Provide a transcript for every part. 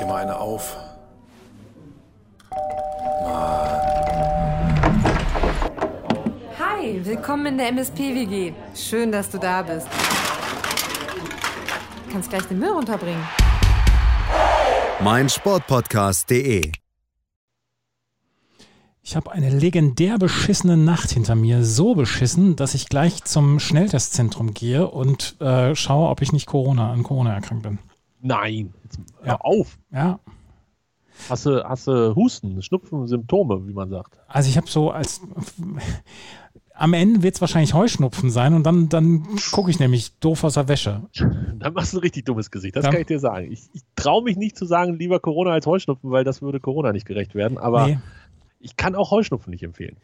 dir mal eine auf. Hi, willkommen in der MSP-WG. Schön, dass du da bist. Du kannst gleich den Müll runterbringen. mein Sportpodcast.de. Ich habe eine legendär beschissene Nacht hinter mir. So beschissen, dass ich gleich zum Schnelltestzentrum gehe und äh, schaue, ob ich nicht Corona an Corona erkrankt bin. Nein, jetzt hör Ja. auf. Ja, Hast du, hast du Husten, Schnupfen, Symptome, wie man sagt. also ich habe so als. Am Ende wird es wahrscheinlich Heuschnupfen sein und dann, dann gucke ich nämlich doof aus der Wäsche. Dann machst du ein richtig dummes Gesicht, das Ja. kann ich dir sagen. Ich, ich traue mich nicht zu sagen, lieber Corona als Heuschnupfen, weil das würde Corona nicht gerecht werden. Aber Nee. Ich kann auch Heuschnupfen nicht empfehlen.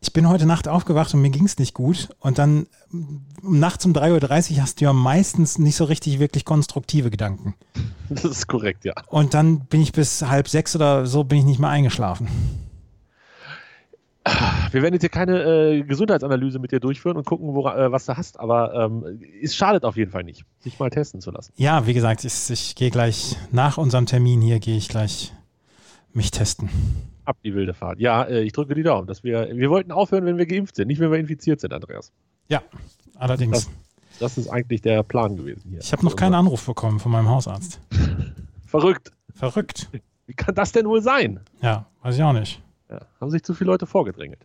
Ich bin heute Nacht aufgewacht und mir ging es nicht gut. Und dann m, nachts um 3.30 Uhr hast du ja meistens nicht so richtig wirklich konstruktive Gedanken. Das ist korrekt, ja. Und dann bin ich bis halb sechs oder so bin ich nicht mehr eingeschlafen. Wir werden jetzt hier keine äh, Gesundheitsanalyse mit dir durchführen und gucken, wora, äh, was du hast, aber ähm, es schadet auf jeden Fall nicht, sich mal testen zu lassen. Ja, wie gesagt, ich, ich gehe gleich nach unserem Termin hier, gehe ich gleich mich testen. Ab die wilde Fahrt. Ja, äh, ich drücke die Daumen. Dass wir, wir wollten aufhören, wenn wir geimpft sind, nicht wenn wir infiziert sind, Andreas. Ja, allerdings. Das, das ist eigentlich der Plan gewesen hier. Ich habe noch keinen Anruf bekommen von meinem Hausarzt. Verrückt. Verrückt. Wie kann das denn wohl sein? Ja, weiß ich auch nicht. Ja, haben sich zu viele Leute vorgedrängelt.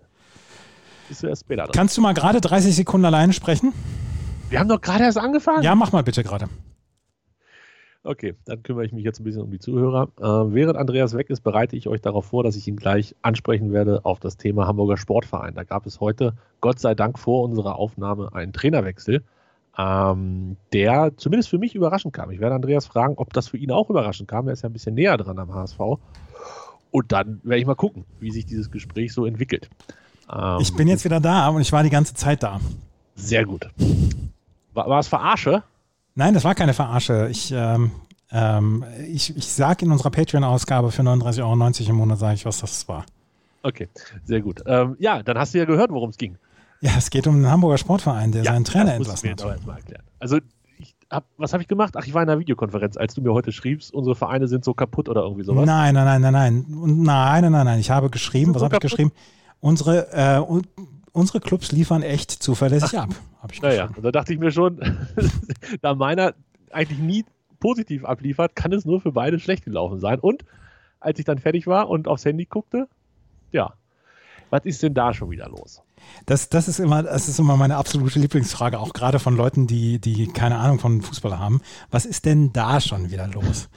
Bist du erst später dran. Kannst du mal gerade 30 Sekunden alleine sprechen? Wir haben doch gerade erst angefangen. Ja, mach mal bitte gerade. Okay, dann kümmere ich mich jetzt ein bisschen um die Zuhörer. Äh, während Andreas weg ist, bereite ich euch darauf vor, dass ich ihn gleich ansprechen werde auf das Thema Hamburger Sportverein. Da gab es heute, Gott sei Dank, vor unserer Aufnahme einen Trainerwechsel, ähm, der zumindest für mich überraschend kam. Ich werde Andreas fragen, ob das für ihn auch überraschend kam. Er ist ja ein bisschen näher dran am HSV. Und dann werde ich mal gucken, wie sich dieses Gespräch so entwickelt. Ähm, Ich bin jetzt wieder da und ich war die ganze Zeit da. Sehr gut. War, war es Verarsche? Nein, das war keine Verarsche. Ich, ähm, ähm, ich, ich sage in unserer Patreon-Ausgabe für 39,90 Euro im Monat, sage ich, was das war. Okay, sehr gut. Ähm, ja, dann hast du ja gehört, worum es ging. Ja, es geht um den Hamburger Sportverein, der seinen Trainer entlassen mir hat. Also, hab, was habe ich gemacht? Ach, ich war in einer Videokonferenz, als du mir heute schriebst, unsere Vereine sind so kaputt oder irgendwie sowas. Nein, nein, nein, nein, nein. Nein, nein, nein, nein. Ich habe geschrieben, was so habe ich geschrieben? Unsere, äh, unsere Clubs liefern echt zuverlässig ab. Naja, da dachte ich mir schon, da meiner eigentlich nie positiv abliefert, kann es nur für beide schlecht gelaufen sein. Und als ich dann fertig war und aufs Handy guckte, ja, was ist denn da schon wieder los? Das, das, ist immer, das ist immer meine absolute Lieblingsfrage, auch gerade von Leuten, die, die keine Ahnung von Fußball haben. Was ist denn da schon wieder los?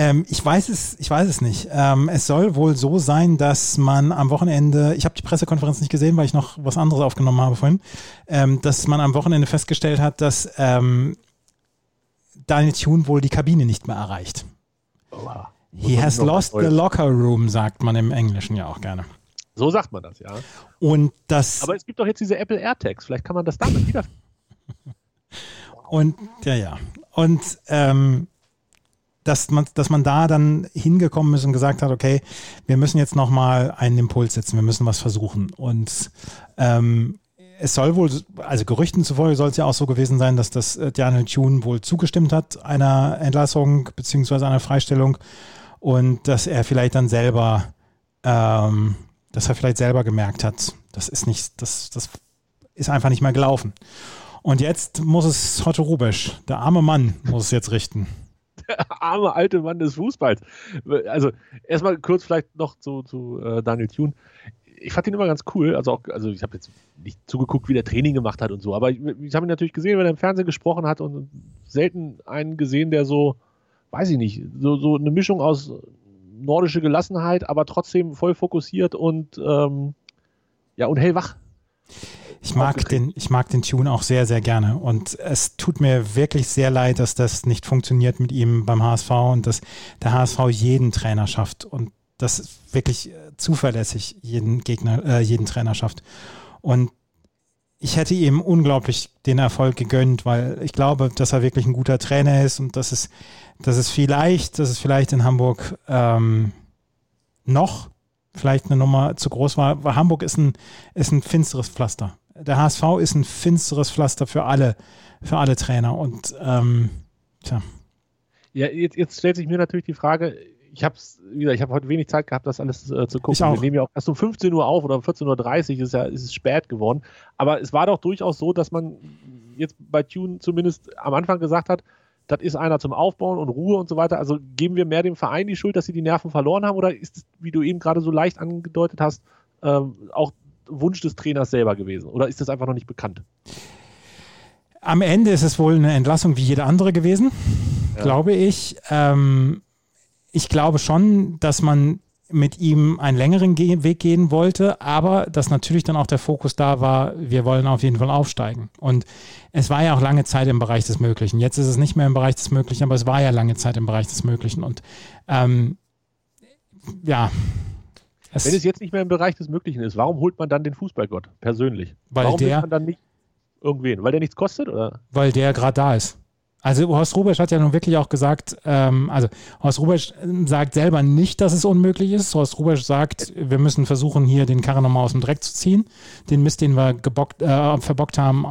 Ähm, ich weiß es, ich weiß es nicht. Ähm, es soll wohl so sein, dass man am Wochenende, ich habe die Pressekonferenz nicht gesehen, weil ich noch was anderes aufgenommen habe vorhin, ähm, dass man am Wochenende festgestellt hat, dass ähm, Daniel Thune wohl die Kabine nicht mehr erreicht. Oha. He has lost the locker room, sagt man im Englischen ja auch gerne. So sagt man das, ja. Und das Aber es gibt doch jetzt diese Apple AirTags, vielleicht kann man das damit wieder. Und ja, ja. Und ähm, dass man, dass man da dann hingekommen ist und gesagt hat, okay, wir müssen jetzt nochmal einen Impuls setzen, wir müssen was versuchen. Und ähm, es soll wohl, also Gerüchten zufolge soll es ja auch so gewesen sein, dass das äh, Daniel Thune wohl zugestimmt hat einer Entlassung beziehungsweise einer Freistellung und dass er vielleicht dann selber, ähm, dass er vielleicht selber gemerkt hat, das ist nicht, das, das ist einfach nicht mehr gelaufen. Und jetzt muss es Otto Rubesch, der arme Mann, muss es jetzt richten. arme alte Mann des Fußballs. Also erstmal kurz vielleicht noch zu, zu äh, Daniel Thune. Ich fand ihn immer ganz cool. Also auch, also ich habe jetzt nicht zugeguckt, wie der Training gemacht hat und so, aber ich, ich habe ihn natürlich gesehen, wenn er im Fernsehen gesprochen hat und selten einen gesehen, der so, weiß ich nicht, so, so eine Mischung aus nordische Gelassenheit, aber trotzdem voll fokussiert und ähm, ja und hellwach. Ich mag, den, ich mag den Tune auch sehr, sehr gerne. Und es tut mir wirklich sehr leid, dass das nicht funktioniert mit ihm beim HSV und dass der HSV jeden Trainer schafft und das wirklich äh, zuverlässig jeden Gegner, äh, jeden Trainer schafft. Und ich hätte ihm unglaublich den Erfolg gegönnt, weil ich glaube, dass er wirklich ein guter Trainer ist und dass es, dass es vielleicht, dass es vielleicht in Hamburg ähm, noch vielleicht eine Nummer zu groß war. Weil Hamburg ist ein, ist ein finsteres Pflaster. Der HSV ist ein finsteres Pflaster für alle, für alle Trainer. Und ähm, tja, Ja, jetzt, jetzt stellt sich mir natürlich die Frage, ich habe ich habe heute wenig Zeit gehabt, das alles äh, zu gucken. Wir nehmen ja auch erst um 15 Uhr auf oder um 14.30 Uhr ist ja ist es spät geworden. Aber es war doch durchaus so, dass man jetzt bei Tune zumindest am Anfang gesagt hat, das ist einer zum Aufbauen und Ruhe und so weiter. Also geben wir mehr dem Verein die Schuld, dass sie die Nerven verloren haben oder ist wie du eben gerade so leicht angedeutet hast, ähm, auch Wunsch des Trainers selber gewesen? Oder ist das einfach noch nicht bekannt? Am Ende ist es wohl eine Entlassung wie jede andere gewesen, ja. glaube ich. Ähm, ich glaube schon, dass man mit ihm einen längeren Weg gehen wollte, aber dass natürlich dann auch der Fokus da war, wir wollen auf jeden Fall aufsteigen. Und es war ja auch lange Zeit im Bereich des Möglichen. Jetzt ist es nicht mehr im Bereich des Möglichen, aber es war ja lange Zeit im Bereich des Möglichen. Und ähm, ja. Es Wenn es jetzt nicht mehr im Bereich des Möglichen ist, warum holt man dann den Fußballgott persönlich? Weil warum der, man dann nicht irgendwen? Weil der nichts kostet? Oder? Weil der gerade da ist. Also Horst Rubesch hat ja nun wirklich auch gesagt, ähm, also Horst Rubesch sagt selber nicht, dass es unmöglich ist. Horst Rubesch sagt, wir müssen versuchen, hier den Karren nochmal aus dem Dreck zu ziehen, den Mist, den wir gebockt, äh, verbockt haben,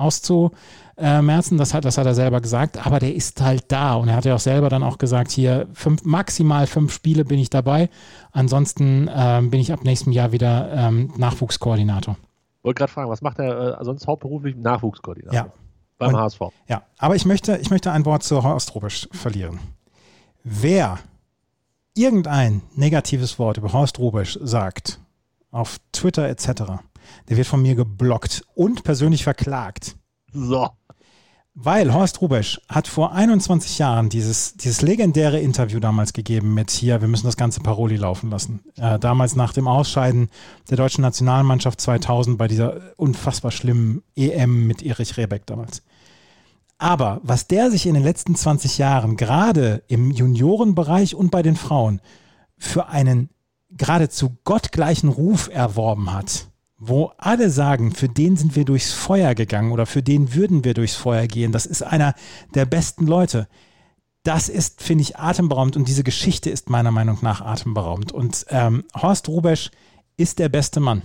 auszumerzen. Das hat, das hat er selber gesagt, aber der ist halt da und er hat ja auch selber dann auch gesagt, hier fünf, maximal fünf Spiele bin ich dabei. Ansonsten ähm, bin ich ab nächstem Jahr wieder ähm, Nachwuchskoordinator. Wollte gerade fragen, was macht er äh, sonst hauptberuflich? Nachwuchskoordinator. Ja. Beim und, HSV. Ja, aber ich möchte, ich möchte ein Wort zu Horst Rubisch verlieren. Wer irgendein negatives Wort über Horst Rubisch sagt, auf Twitter etc., der wird von mir geblockt und persönlich verklagt. So. Weil Horst Rubesch hat vor 21 Jahren dieses, dieses legendäre Interview damals gegeben mit hier, wir müssen das ganze Paroli laufen lassen. Äh, damals nach dem Ausscheiden der deutschen Nationalmannschaft 2000 bei dieser unfassbar schlimmen EM mit Erich Rebeck damals. Aber was der sich in den letzten 20 Jahren gerade im Juniorenbereich und bei den Frauen für einen geradezu gottgleichen Ruf erworben hat, wo alle sagen, für den sind wir durchs Feuer gegangen oder für den würden wir durchs Feuer gehen, das ist einer der besten Leute. Das ist, finde ich, atemberaubend und diese Geschichte ist meiner Meinung nach atemberaubend. Und ähm, Horst Rubesch ist der beste Mann.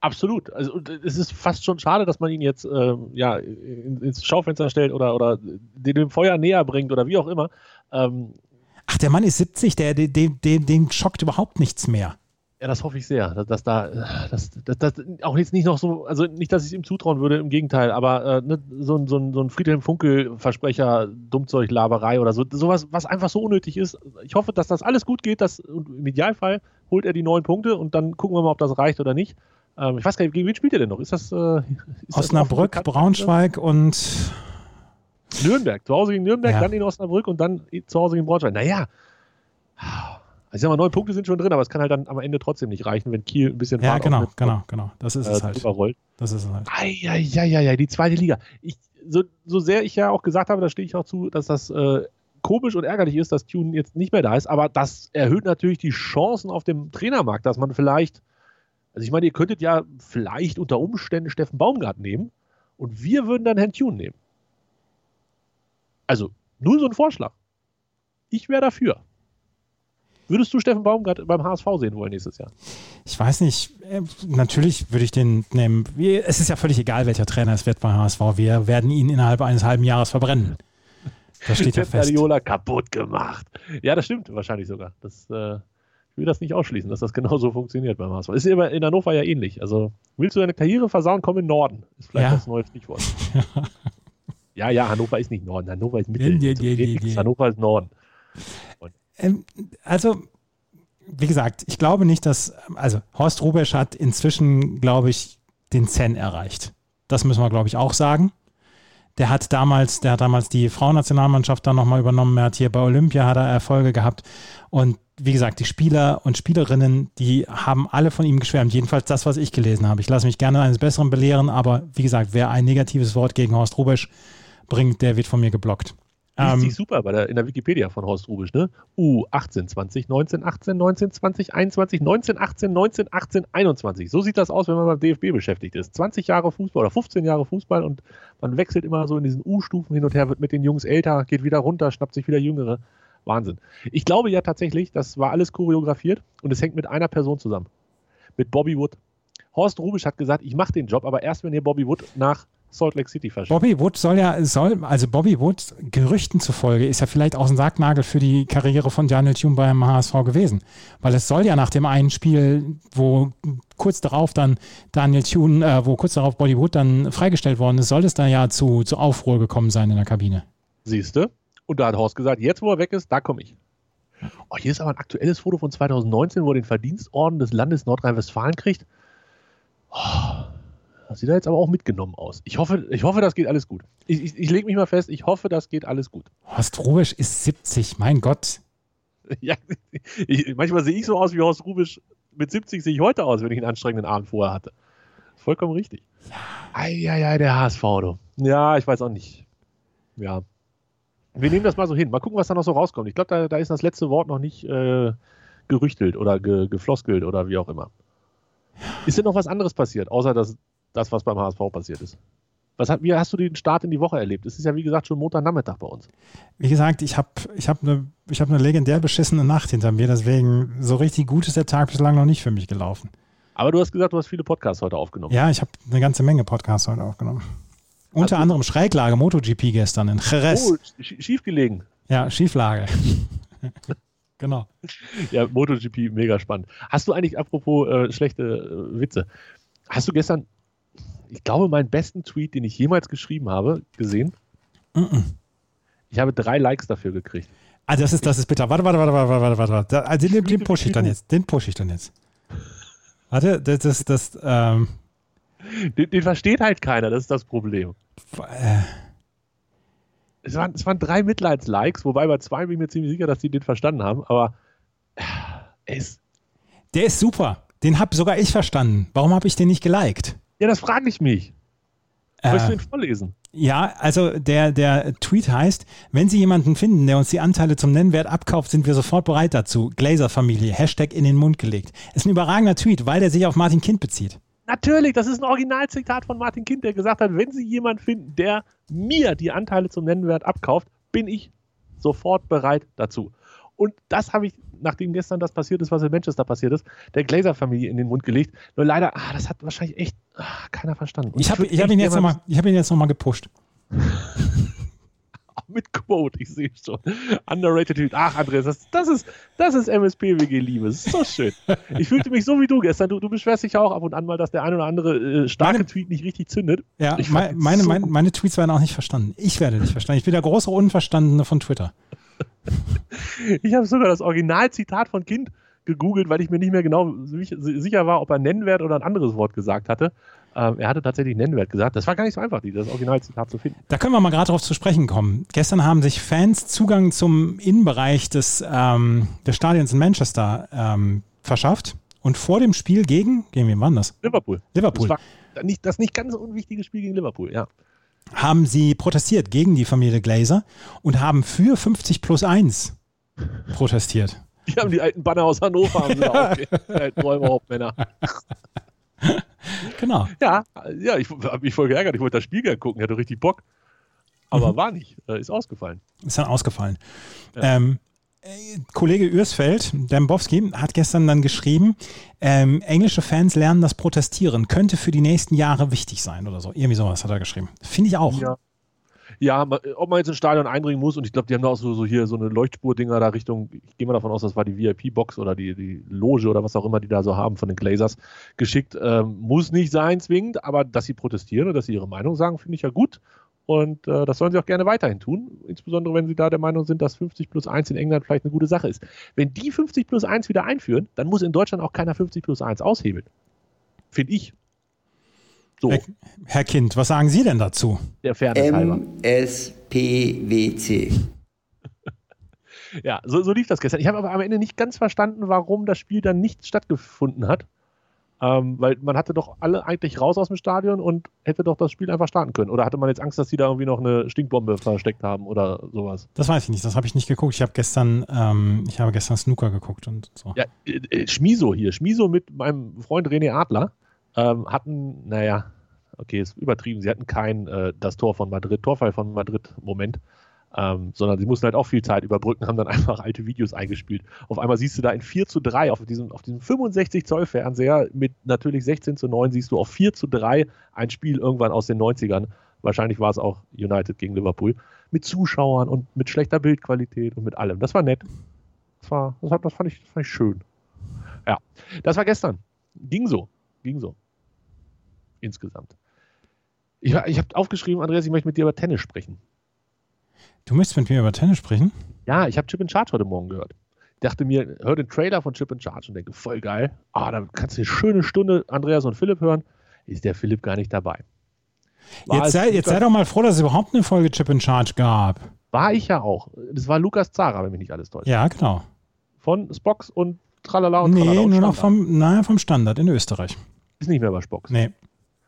Absolut. Also es ist fast schon schade, dass man ihn jetzt äh, ja, ins Schaufenster stellt oder, oder den dem Feuer näher bringt oder wie auch immer. Ähm, Ach, der Mann ist 70, der, der, der, den schockt überhaupt nichts mehr. Ja, das hoffe ich sehr, dass, dass da, dass, dass, dass, auch jetzt nicht noch so, also nicht, dass ich es ihm zutrauen würde, im Gegenteil, aber äh, ne, so, so, so ein Friedhelm Funkel-Versprecher, Dummzeug, Laberei oder so, sowas, was einfach so unnötig ist. Ich hoffe, dass das alles gut geht, dass im Idealfall holt er die neun Punkte und dann gucken wir mal, ob das reicht oder nicht. Ähm, ich weiß gar nicht, gegen wen spielt er denn noch? Ist das. Äh, ist Osnabrück, das Braunschweig und. Nürnberg. Zu Hause gegen Nürnberg, ja. dann in Osnabrück und dann zu Hause gegen Braunschweig. Naja. Also ich sag mal, neun Punkte sind schon drin, aber es kann halt dann am Ende trotzdem nicht reichen, wenn Kiel ein bisschen Ja, genau, genau, genau. Das ist äh, es halt. Überrollt. Das ist es halt. Eieieiei, die zweite Liga. Ich, so, so sehr ich ja auch gesagt habe, da stehe ich auch zu, dass das äh, komisch und ärgerlich ist, dass Tune jetzt nicht mehr da ist, aber das erhöht natürlich die Chancen auf dem Trainermarkt, dass man vielleicht also ich meine, ihr könntet ja vielleicht unter Umständen Steffen Baumgart nehmen und wir würden dann Herrn Thune nehmen. Also nur so ein Vorschlag. Ich wäre dafür. Würdest du Steffen Baumgart beim HSV sehen wollen nächstes Jahr? Ich weiß nicht. Äh, natürlich würde ich den nehmen. Es ist ja völlig egal, welcher Trainer es wird beim HSV. Wir werden ihn innerhalb eines halben Jahres verbrennen. Das steht ja fest. Guardiola kaputt gemacht. Ja, das stimmt wahrscheinlich sogar. Das äh, will das nicht ausschließen, dass das genauso funktioniert beim HSV. Ist aber in Hannover ja ähnlich. Also, willst du deine Karriere versauen, komm in Norden. Ist vielleicht ja. das neue Stichwort. ja, ja, Hannover ist nicht Norden. Hannover ist Mitte. Die, die, die, Hannover ist Norden. Ähm, also, wie gesagt, ich glaube nicht, dass, also Horst Rubesch hat inzwischen, glaube ich, den Zen erreicht. Das müssen wir, glaube ich, auch sagen. Der hat damals, der hat damals die Frauennationalmannschaft dann nochmal übernommen. Er hat hier bei Olympia hat er Erfolge gehabt. Und wie gesagt, die Spieler und Spielerinnen, die haben alle von ihm geschwärmt. Jedenfalls das, was ich gelesen habe. Ich lasse mich gerne eines Besseren belehren, aber wie gesagt, wer ein negatives Wort gegen Horst Rubesch bringt, der wird von mir geblockt. Liest ähm, sich super bei der, in der Wikipedia von Horst Rubisch, ne? U 18, 20, 19, 18, 19, 20, 21, 19, 18, 19, 18, 21. So sieht das aus, wenn man beim DFB beschäftigt ist. 20 Jahre Fußball oder 15 Jahre Fußball und man wechselt immer so in diesen U-Stufen hin und her, wird mit den Jungs älter, geht wieder runter, schnappt sich wieder Jüngere. Wahnsinn. Ich glaube ja tatsächlich, das war alles choreografiert und es hängt mit einer Person zusammen. Mit Bobby Wood. Horst Rubisch hat gesagt, ich mache den Job, aber erst wenn ihr Bobby Wood nach Salt Lake City verschickt. Bobby Wood soll ja, soll, also Bobby Wood, Gerüchten zufolge, ist ja vielleicht auch ein Sargnagel für die Karriere von Daniel Thune beim HSV gewesen. Weil es soll ja nach dem einen Spiel, wo kurz darauf dann Daniel Thune, äh, wo kurz darauf Bobby Wood dann freigestellt worden ist, soll es da ja zu, zu Aufruhr gekommen sein in der Kabine. Siehste? Und da hat Horst gesagt, jetzt wo er weg ist, da komme ich. Oh, hier ist aber ein aktuelles Foto von 2019, wo er den Verdienstorden des Landes Nordrhein-Westfalen kriegt. Oh, das sieht da jetzt aber auch mitgenommen aus. Ich hoffe, ich hoffe das geht alles gut. Ich, ich, ich lege mich mal fest, ich hoffe, das geht alles gut. Horst Rubisch ist 70, mein Gott. Ja, ich, manchmal sehe ich so aus wie Horst Rubisch. Mit 70 sehe ich heute aus, wenn ich einen anstrengenden Abend vorher hatte. Vollkommen richtig. Eieiei, der HSV, du. Ja, ich weiß auch nicht. Ja. Wir nehmen das mal so hin. Mal gucken, was da noch so rauskommt. Ich glaube, da, da, ist das letzte Wort noch nicht äh, gerüchtelt oder ge, gefloskelt oder wie auch immer. Ist denn noch was anderes passiert, außer das, das was beim HSV passiert ist? Was hat, wie hast du den Start in die Woche erlebt? Es ist ja, wie gesagt, schon Montagnachmittag bei uns. Wie gesagt, ich habe ich hab eine hab ne legendär beschissene Nacht hinter mir, deswegen so richtig gut ist der Tag bislang noch nicht für mich gelaufen. Aber du hast gesagt, du hast viele Podcasts heute aufgenommen. Ja, ich habe eine ganze Menge Podcasts heute aufgenommen. Unter also, anderem Schräglage MotoGP gestern in Jerez. Oh, schief gelegen. Ja, Schieflage. genau. Ja, MotoGP, mega spannend. Hast du eigentlich, apropos äh, schlechte äh, Witze, hast du gestern, ich glaube, meinen besten Tweet, den ich jemals geschrieben habe, gesehen? Mm -mm. Ich habe drei Likes dafür gekriegt. Ah, das ist, das ist bitter. Warte, warte, warte, warte, warte, warte. warte. Also den, den pushe ich dann jetzt. Den pushe ich dann jetzt. Warte, das, das, das, ähm, den, den, versteht halt keiner, das ist das Problem. Äh. Es, waren, es waren drei Mitleidslikes, wobei bei zwei bin ich mir ziemlich sicher, dass die den verstanden haben, aber er ist. Der ist super. Den habe sogar ich verstanden. Warum habe ich den nicht geliked? Ja, das frage ich mich. Äh, Willst du ihn vorlesen? Ja, also der, der Tweet heißt, wenn Sie jemanden finden, der uns die Anteile zum Nennwert abkauft, sind wir sofort bereit dazu. Glazer-Familie, Hashtag in den Mund gelegt. Ist ein überragender Tweet, weil der sich auf Martin Kind bezieht. Natürlich, das ist ein Originalzitat von Martin Kind, der gesagt hat, wenn Sie jemanden finden, der mir die Anteile zum Nennwert abkauft, bin ich sofort bereit dazu. Und das habe ich, nachdem gestern das passiert ist, was in Manchester passiert ist, der Glazer-Familie in den Mund gelegt. Nur leider, ah, das hat wahrscheinlich echt ah, keiner verstanden. Und ich habe hab ihn, jetzt noch mal, hab ihn jetzt nochmal gepusht. mit Quote, ich sehe schon. Underrated. Ach, Andreas, das, das ist, das ist MSP-WG-Liebe. So schön. Ich fühlte mich so wie du gestern. Du, du beschwerst dich ja auch ab und an mal, dass der ein oder andere äh, starke meine, Tweet nicht richtig zündet. Ja, meine, meine, so meine, meine, Tweets werden auch nicht verstanden. Ich werde nicht verstanden. Ich bin der große Unverstandene von Twitter. Ich habe sogar das Originalzitat von Kind gegoogelt, weil ich mir nicht mehr genau sicher war, ob er Nennwert oder ein anderes Wort gesagt hatte. Ähm, er hatte tatsächlich Nennwert gesagt. Das war gar nicht so einfach, das Originalzitat zu finden. Da können wir mal gerade drauf zu sprechen kommen. Gestern haben sich Fans Zugang zum Innenbereich des, ähm, des Stadions in Manchester ähm, verschafft. Und vor dem Spiel gegen, gegen wen war das? Liverpool. Liverpool. Das, war nicht, das nicht ganz unwichtige Spiel gegen Liverpool, ja. Haben sie protestiert gegen die Familie Glazer und haben für 50 plus 1 protestiert. Die haben die alten Banner aus Hannover haben sie die alten Räuberhauptmänner. genau. Ja, ja ich habe mich voll geärgert. Ich wollte das Spiel gerne gucken, hatte richtig Bock. Aber mhm. war nicht. Äh, ist ausgefallen. Ist dann ausgefallen. Ja. Ähm, äh, Kollege Ürsfeld, Dembowski, hat gestern dann geschrieben, ähm, englische Fans lernen das Protestieren, könnte für die nächsten Jahre wichtig sein oder so. Irgendwie sowas hat er geschrieben. Finde ich auch. Ja ja, ob man jetzt ins Stadion eindringen muss und ich glaube, die haben da auch so, so hier so eine Leuchtspur-Dinger da Richtung, ich gehe mal davon aus, das war die VIP-Box oder die, die Loge oder was auch immer die da so haben von den Glazers geschickt. Ähm, muss nicht sein zwingend, aber dass sie protestieren und dass sie ihre Meinung sagen, finde ich ja gut. Und äh, das sollen sie auch gerne weiterhin tun, insbesondere wenn sie da der Meinung sind, dass 50 plus 1 in England vielleicht eine gute Sache ist. Wenn die 50 plus 1 wieder einführen, dann muss in Deutschland auch keiner 50 plus 1 aushebeln. Finde ich. So. Herr Kind, was sagen Sie denn dazu? Der Fairness. MSPWC. ja, so, so, lief das gestern. Ich habe aber am Ende nicht ganz verstanden, warum das Spiel dann nicht stattgefunden hat. Ähm, weil man hatte doch alle eigentlich raus aus dem Stadion und hätte doch das Spiel einfach starten können. Oder hatte man jetzt Angst, dass die da irgendwie noch eine Stinkbombe versteckt haben oder sowas? Das weiß ich nicht, das habe ich nicht geguckt. Ich habe gestern, ähm, ich habe gestern Snooker geguckt und so. Ja, äh, äh Schmiso hier, Schmiso mit meinem Freund René Adler ähm, hatten, naja, okay, ist übertrieben, sie hatten kein äh, das Tor von Madrid, Torfall von Madrid Moment. Ähm, sondern sie mussten halt auch viel Zeit überbrücken, haben dann einfach alte Videos eingespielt. Auf einmal siehst du da in 4 zu 3 auf diesem, auf diesem 65 Zoll Fernseher mit natürlich 16 zu 9 siehst du auf 4 zu 3 ein Spiel irgendwann aus den 90ern. Wahrscheinlich war es auch United gegen Liverpool. Mit Zuschauern und mit schlechter Bildqualität und mit allem. Das war nett. Das, war, das, hat, das, fand, ich, das fand ich schön. Ja, das war gestern. Ging so. Ging so. Insgesamt. Ich, ich habe aufgeschrieben, Andreas, ich möchte mit dir über Tennis sprechen. Du möchtest mit mir über Tennis sprechen? Ja, ich habe Chip in Charge heute Morgen gehört. Dachte mir, hör den Trailer von Chip in Charge und denke, voll geil. Ah, da kannst du eine schöne Stunde Andreas und Philipp hören. Ist der Philipp gar nicht dabei. jetzt sei, jetzt sei doch mal froh, dass es überhaupt eine Folge Chip in Charge gab. War ich ja auch. Das war Lukas Zara, wenn mich nicht alles täuscht. Ja, genau. Von Spox und Tralala und Nee, Tralala und nur noch vom, naja, vom Standard in Österreich. Ist nicht mehr bei Spox. Nee.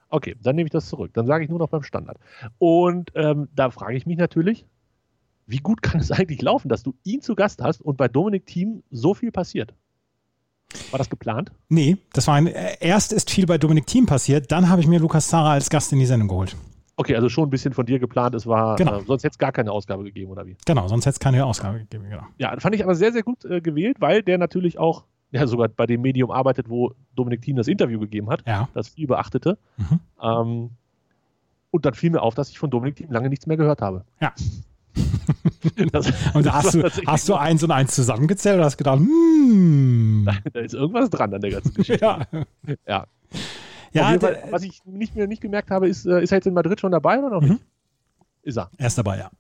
Okay, dann nehme ich das zurück. Dann sage ich nur noch beim Standard. Und ähm, da frage ich mich natürlich, wie gut kann es eigentlich laufen, dass du ihn zu Gast hast und bei Dominik Thiem so viel passiert? War das geplant? Nee, das war ein, äh, erst ist viel bei Dominik Thiem passiert, dann habe ich mir Lukas Zara als Gast in die Sendung geholt. Okay, also schon ein bisschen von dir geplant. Es war, Genau. äh, sonst hätte es gar keine Ausgabe gegeben, oder wie? Genau, sonst hätte es keine Ausgabe gegeben. Genau. Ja, fand ich aber sehr, sehr gut äh, gewählt, weil der natürlich auch, ja, sogar bei dem Medium arbeitet, wo Dominik Thiem das Interview gegeben hat, Ja. das viel beachtete. Mhm. Ähm, und dann fiel mir auf, dass ich von Dominik Thiem lange nichts mehr gehört habe. Ja. Das, Und das hast du, hast du eins und eins zusammengezählt oder hast gedacht, hm. da ist irgendwas dran an der ganzen Geschichte. Ja, Ja. ja Fall, der, was ich nicht mehr nicht gemerkt habe, ist, äh, ist er jetzt in Madrid schon dabei oder noch Mhm. nicht? Ist er. er ist dabei, ja.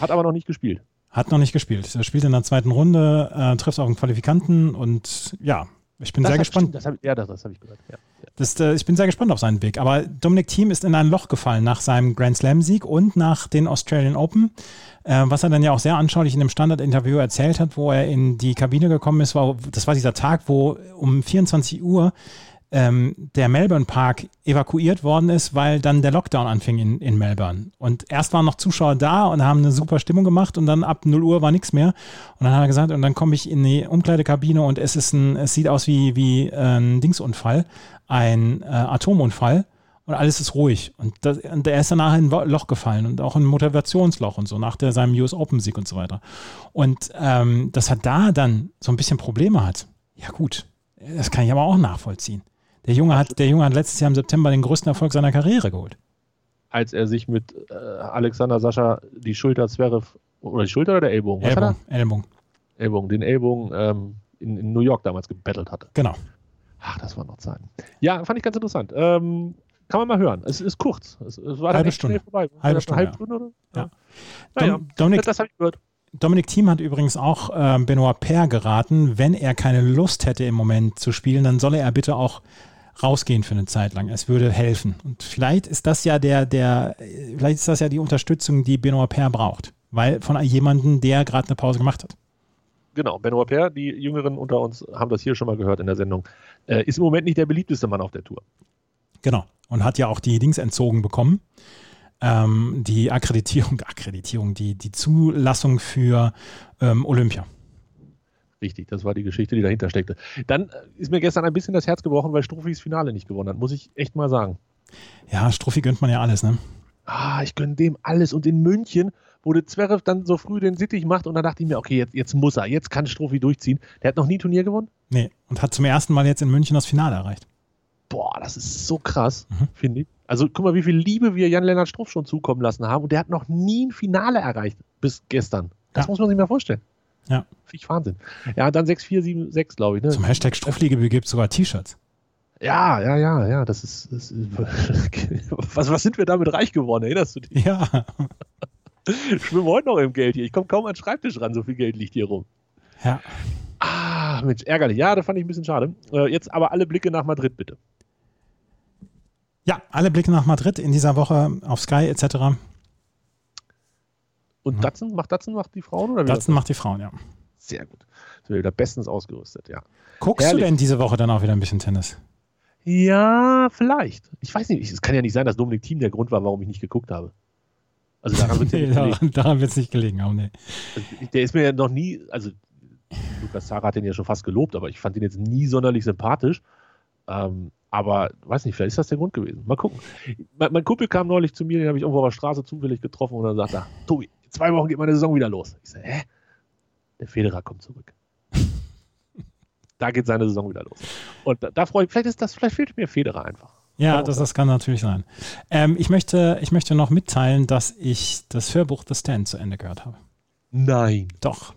Hat aber noch nicht gespielt. Hat noch nicht gespielt. Er spielt in der zweiten Runde, äh, trifft auf einen Qualifikanten und ja, ich bin Das sehr gespannt. stimmt, Das hab, ja, das, das habe ich gehört. Ja. Ja. Das, äh, ich bin sehr gespannt auf seinen Weg. Aber Dominik Thiem ist in ein Loch gefallen nach seinem Grand Slam-Sieg und nach den Australian Open. Äh, was er dann ja auch sehr anschaulich in dem Standard-Interview erzählt hat, wo er in die Kabine gekommen ist, war, das war dieser Tag, wo um 24 Uhr ähm, der Melbourne Park evakuiert worden ist, weil dann der Lockdown anfing in, in Melbourne. Und erst waren noch Zuschauer da und haben eine super Stimmung gemacht und dann ab 0 Uhr war nichts mehr. Und dann hat er gesagt, und dann komme ich in die Umkleidekabine und es ist ein, es sieht aus wie, wie ein Dingsunfall, ein äh, Atomunfall und alles ist ruhig. Und, das, und er ist danach in ein Loch gefallen und auch ein Motivationsloch und so, nach der, seinem US Open Sieg und so weiter. Und ähm, dass er da dann so ein bisschen Probleme hat, ja gut, das kann ich aber auch nachvollziehen. Der Junge, hat, der Junge hat letztes Jahr im September den größten Erfolg seiner Karriere geholt. Als er sich mit äh, Alexander Sascha die Schulter Zverev, oder die Schulter oder der Ellbogen? Was Ellbogen, Ellbogen? Ellbogen, den Ellbogen ähm, in, in New York damals gebettelt hatte. genau. Ach, das waren noch Zeiten. Ja, fand ich ganz interessant. Ähm, kann man mal hören. Es ist kurz. Es, es war Halbe Stunde. vorbei. War Halbe Stunde, halbe Stunde oder? Ja. Naja, Dom, Dominik, das, das habe ich gehört. Dominik Thiem hat übrigens auch äh, Benoit Paire geraten, wenn er keine Lust hätte im Moment zu spielen, dann solle er bitte auch rausgehen für eine Zeit lang. Es würde helfen. Und vielleicht ist das ja der, der, vielleicht ist das ja die Unterstützung, die Benoit Paire braucht. Weil von jemandem, der gerade eine Pause gemacht hat. Genau, Benoit Paire, die Jüngeren unter uns haben das hier schon mal gehört in der Sendung, äh, ist im Moment nicht der beliebteste Mann auf der Tour. Genau. Und hat ja auch die Dings entzogen bekommen. Ähm, die Akkreditierung, Akkreditierung, die, die Zulassung für ähm, Olympia. Richtig, das war die Geschichte, die dahinter steckte. Dann äh, ist mir gestern ein bisschen das Herz gebrochen, weil Struffis Finale nicht gewonnen hat, muss ich echt mal sagen. Ja, Struffi gönnt man ja alles, ne? Ah, ich gönne dem alles. Und in München, wo der Zverev dann so früh den Sittich macht und dann dachte ich mir, okay, jetzt, jetzt muss er, jetzt kann Struffi durchziehen. Der hat noch nie Turnier gewonnen? Nee. Und hat zum ersten Mal jetzt in München das Finale erreicht. Boah, das ist so krass, Mhm. finde ich. Also guck mal, wie viel Liebe wir Jan-Lennart Struff schon zukommen lassen haben und der hat noch nie ein Finale erreicht bis gestern. Das Ja. muss man sich mal vorstellen. Ja. Finde ich Wahnsinn. Ja, dann 6-4-7-6, glaube ich. Ne? Zum Hashtag Struffliebe gibt es sogar T-Shirts. Ja, ja, ja, ja, das ist. Das ist was, was sind wir damit reich geworden? Erinnerst du dich? Ja. Ich schwimme heute noch im Geld hier. Ich komme kaum an den Schreibtisch ran, so viel Geld liegt hier rum. Ja. Ah, Mensch, ärgerlich. Ja, das fand ich ein bisschen schade. Äh, jetzt aber alle Blicke nach Madrid, bitte. Ja, alle Blicke nach Madrid in dieser Woche auf Sky etc. Und Mhm. Datsen? Macht Datsen macht die Frauen? Oder wie Datsen macht die Frauen, ja. Sehr gut. Sind wir wieder bestens ausgerüstet, ja. Guckst Herrlich. du denn diese Woche dann auch wieder ein bisschen Tennis? Ja, vielleicht. Ich weiß nicht. Es kann ja nicht sein, dass Dominik Thiem der Grund war, warum ich nicht geguckt habe. Also daran wird Nee, ja nicht daran daran es nicht gelegen haben, nee. Also, Der ist mir ja noch nie, also Lukas Zara hat den ja schon fast gelobt, aber ich fand ihn jetzt nie sonderlich sympathisch. Ähm, aber weiß nicht, vielleicht ist das der Grund gewesen. Mal gucken. Mein, mein Kumpel kam neulich zu mir, den habe ich irgendwo auf der Straße zufällig getroffen und dann sagt er, Tobi, In zwei Wochen geht meine Saison wieder los. Ich sage, hä? Der Federer kommt zurück. da geht seine Saison wieder los. Und da, da freue ich, vielleicht ist das, vielleicht fehlt mir Federer einfach. Ja, das, das kann natürlich sein. Ähm, ich, möchte, ich möchte noch mitteilen, dass ich das Hörbuch The Stand zu Ende gehört habe. Nein. Doch.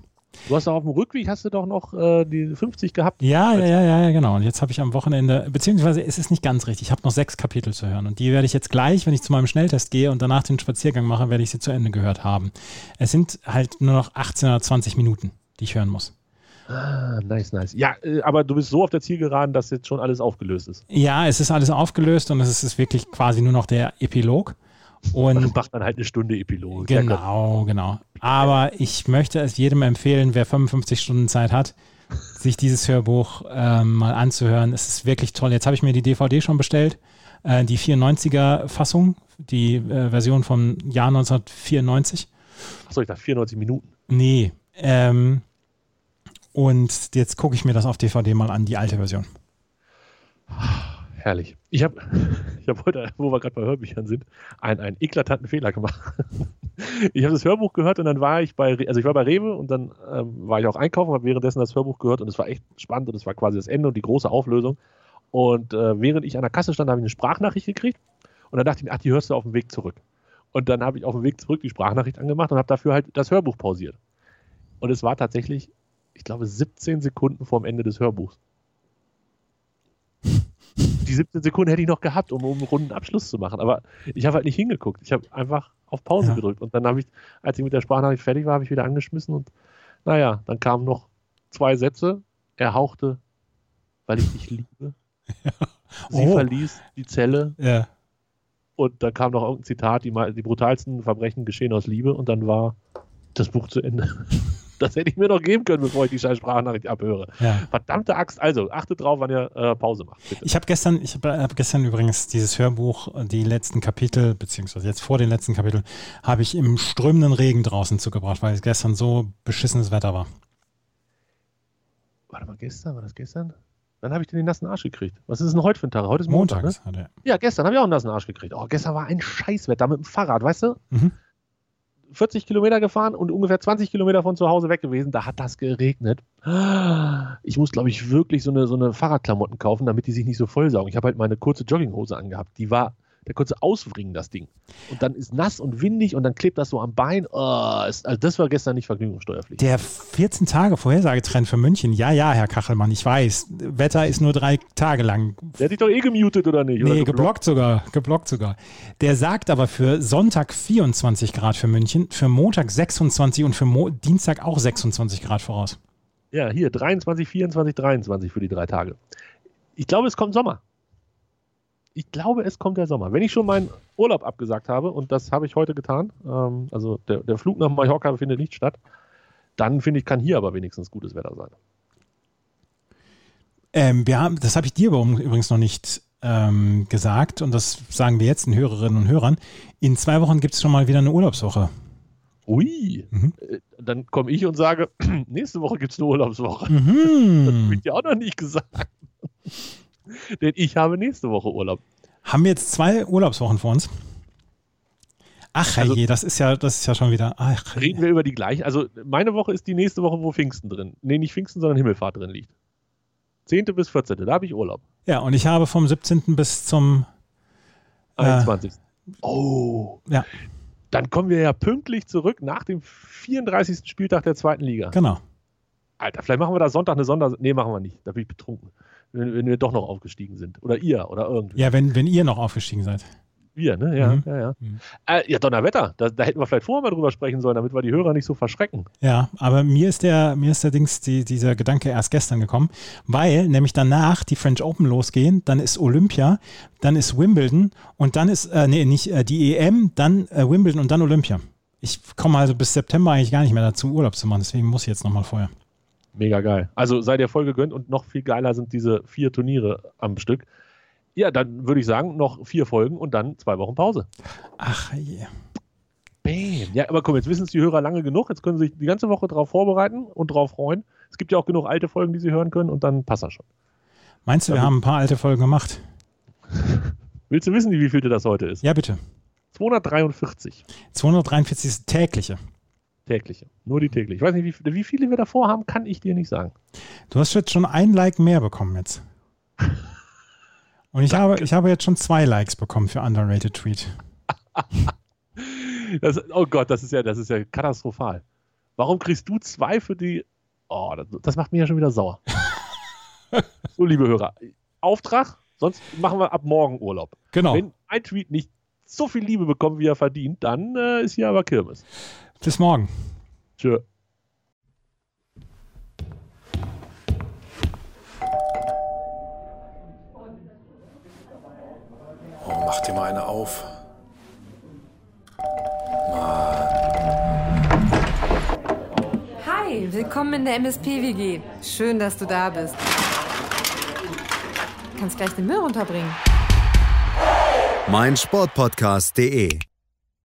Du hast doch auf dem Rückweg hast du doch noch äh, die 50 gehabt. Ja, ja, ja, ja, genau. Und jetzt habe ich am Wochenende, beziehungsweise es ist nicht ganz richtig, ich habe noch sechs Kapitel zu hören. Und die werde ich jetzt gleich, wenn ich zu meinem Schnelltest gehe und danach den Spaziergang mache, werde ich sie zu Ende gehört haben. Es sind halt nur noch 18 oder 20 Minuten, die ich hören muss. Ah, nice, nice. Ja, äh, aber du bist so auf der Zielgeraden, dass jetzt schon alles aufgelöst ist. Ja, es ist alles aufgelöst und es ist wirklich quasi nur noch der Epilog. Und Man macht dann halt eine Stunde Epilog. Genau, genau. Aber ich möchte es jedem empfehlen, wer 55 Stunden Zeit hat, sich dieses Hörbuch ähm, mal anzuhören. Es ist wirklich toll. Jetzt habe ich mir die DVD schon bestellt, äh, die 94er Fassung, die äh, Version vom Jahr 1994. Achso, ich dachte 94 Minuten. Nee. Ähm, und jetzt gucke ich mir das auf DVD mal an, die alte Version. Herrlich. Ich habe ich hab heute, wo wir gerade bei Hörbüchern sind, einen, einen eklatanten Fehler gemacht. Ich habe das Hörbuch gehört und dann war ich bei, also ich war bei Rewe und dann ähm, war ich auch einkaufen, habe währenddessen das Hörbuch gehört und es war echt spannend und es war quasi das Ende und die große Auflösung. Und äh, während ich an der Kasse stand, habe ich eine Sprachnachricht gekriegt und dann dachte ich mir, ach, die hörst du auf dem Weg zurück. Und dann habe ich auf dem Weg zurück die Sprachnachricht angemacht und habe dafür halt das Hörbuch pausiert. Und es war tatsächlich, ich glaube, 17 Sekunden vorm Ende des Hörbuchs die 17 Sekunden hätte ich noch gehabt, um, um einen runden Abschluss zu machen. Aber ich habe halt nicht hingeguckt. Ich habe einfach auf Pause ja. gedrückt. Und dann habe ich, als ich mit der Sprachnachricht fertig war, habe ich wieder angeschmissen. Und naja, dann kamen noch zwei Sätze. Er hauchte, weil ich dich liebe. Ja. Sie oh. verließ die Zelle. Ja. Und da kam noch irgendein Zitat, die, die brutalsten Verbrechen geschehen aus Liebe. Und dann war das Buch zu Ende. Das hätte ich mir noch geben können, bevor ich die scheiß Sprachnachricht abhöre. Ja. Verdammte Axt. Also, achtet drauf, wann ihr äh, Pause macht. Bitte. Ich habe gestern, ich habe hab gestern übrigens dieses Hörbuch, die letzten Kapitel, beziehungsweise jetzt vor den letzten Kapiteln, habe ich im strömenden Regen draußen zugebracht, weil es gestern so beschissenes Wetter war. Warte mal, gestern? War das gestern? Dann habe ich den nassen Arsch gekriegt. Was ist denn heute für ein Tag? Heute ist Montag, Montags, ne? Ja, gestern habe ich auch einen nassen Arsch gekriegt. Oh, gestern war ein Scheißwetter mit dem Fahrrad, weißt du? Mhm. 40 Kilometer gefahren und ungefähr 20 Kilometer von zu Hause weg gewesen. Da hat das geregnet. Ich muss, glaube ich, wirklich so eine, so eine Fahrradklamotten kaufen, damit die sich nicht so vollsaugen. Ich habe halt meine kurze Jogginghose angehabt. Die war der konnte auswringen, das Ding. Und dann ist nass und windig und dann klebt das so am Bein. Oh, ist, also das war gestern nicht vergnügungssteuerpflichtig. Der 14 Tage Vorhersagetrend für München. Ja, ja, Herr Kachelmann, ich weiß. Wetter ist nur drei Tage lang. Der hat dich doch eh gemutet, oder nicht? Nee, oder geblockt sogar. Geblockt sogar. Der sagt aber für Sonntag 24 Grad für München, für Montag 26 und für Mo Dienstag auch 26 Grad voraus. Ja, hier 23, 24, 23 für die drei Tage. Ich glaube, es kommt Sommer ich glaube, es kommt der Sommer. Wenn ich schon meinen Urlaub abgesagt habe, und das habe ich heute getan, ähm, also der, der Flug nach Mallorca findet nicht statt, dann finde ich, kann hier aber wenigstens gutes Wetter sein. Ähm, wir haben, das habe ich dir übrigens noch nicht ähm, gesagt und das sagen wir jetzt den Hörerinnen und Hörern. In zwei Wochen gibt es schon mal wieder eine Urlaubswoche. Ui, mhm. Äh, dann komme ich und sage, nächste Woche gibt es eine Urlaubswoche. Mhm. Das ich dir auch noch nicht gesagt. Denn ich habe nächste Woche Urlaub. Haben wir jetzt zwei Urlaubswochen vor uns? Ach also, je, das ist ja, das ist ja schon wieder. Ach, reden wir über die gleichen. Also meine Woche ist die nächste Woche, wo Pfingsten drin. Nee, nicht Pfingsten, sondern Himmelfahrt drin liegt. 10. bis 14. Da habe ich Urlaub. Ja, und ich habe vom 17. bis zum äh, 21. Oh. Ja. Dann kommen wir ja pünktlich zurück nach dem 34. Spieltag der zweiten Liga. Genau. Alter, vielleicht machen wir da Sonntag eine Sonder. Nee, machen wir nicht. Da bin ich betrunken wenn, wenn wir doch noch aufgestiegen sind. Oder ihr oder irgendwie. Ja, wenn, wenn ihr noch aufgestiegen seid. Wir, ne? Ja, mhm. ja, ja. Mhm. Äh, ja, Donnerwetter. Da, da hätten wir vielleicht vorher mal drüber sprechen sollen, damit wir die Hörer nicht so verschrecken. Ja, aber mir ist der, mir ist der Dings, die, dieser Gedanke erst gestern gekommen, weil nämlich danach die French Open losgehen, dann ist Olympia, dann ist Wimbledon und dann ist, äh, nee, nicht äh, die EM, dann äh, Wimbledon und dann Olympia. Ich komme also bis September eigentlich gar nicht mehr dazu, Urlaub zu machen, deswegen muss ich jetzt nochmal vorher. Mega geil. Also sei dir voll gegönnt und noch viel geiler sind diese vier Turniere am Stück. Ja, dann würde ich sagen, noch vier Folgen und dann zwei Wochen Pause. Ach je. Yeah. Bam. Ja, aber komm, jetzt wissen es die Hörer lange genug. Jetzt können sie sich die ganze Woche darauf vorbereiten und darauf freuen. Es gibt ja auch genug alte Folgen, die sie hören können und dann passt das schon. Meinst du, wir haben ein paar alte Folgen gemacht? Willst du wissen, wie viel das heute ist? Ja, bitte. 243. 243 ist tägliche. Tägliche. Nur die tägliche. Ich weiß nicht, wie, wie viele wir davor haben, kann ich dir nicht sagen. Du hast jetzt schon ein Like mehr bekommen jetzt. Und ich habe, ich habe jetzt schon zwei Likes bekommen für Underrated Tweet. Das, oh Gott, das ist ja, das ist ja katastrophal. Warum kriegst du zwei für die? Oh, das, das macht mich ja schon wieder sauer. so, liebe Hörer, Auftrag, sonst machen wir ab morgen Urlaub. Genau. Wenn ein Tweet nicht so viel Liebe bekommt, wie er verdient, dann äh, ist hier aber Kirmes. Bis morgen. Tschö. Oh, mach dir mal eine auf. Hi, willkommen in der MSP-WG. Schön, dass du da bist. Kannst gleich den Müll runterbringen. meinsportpodcast.de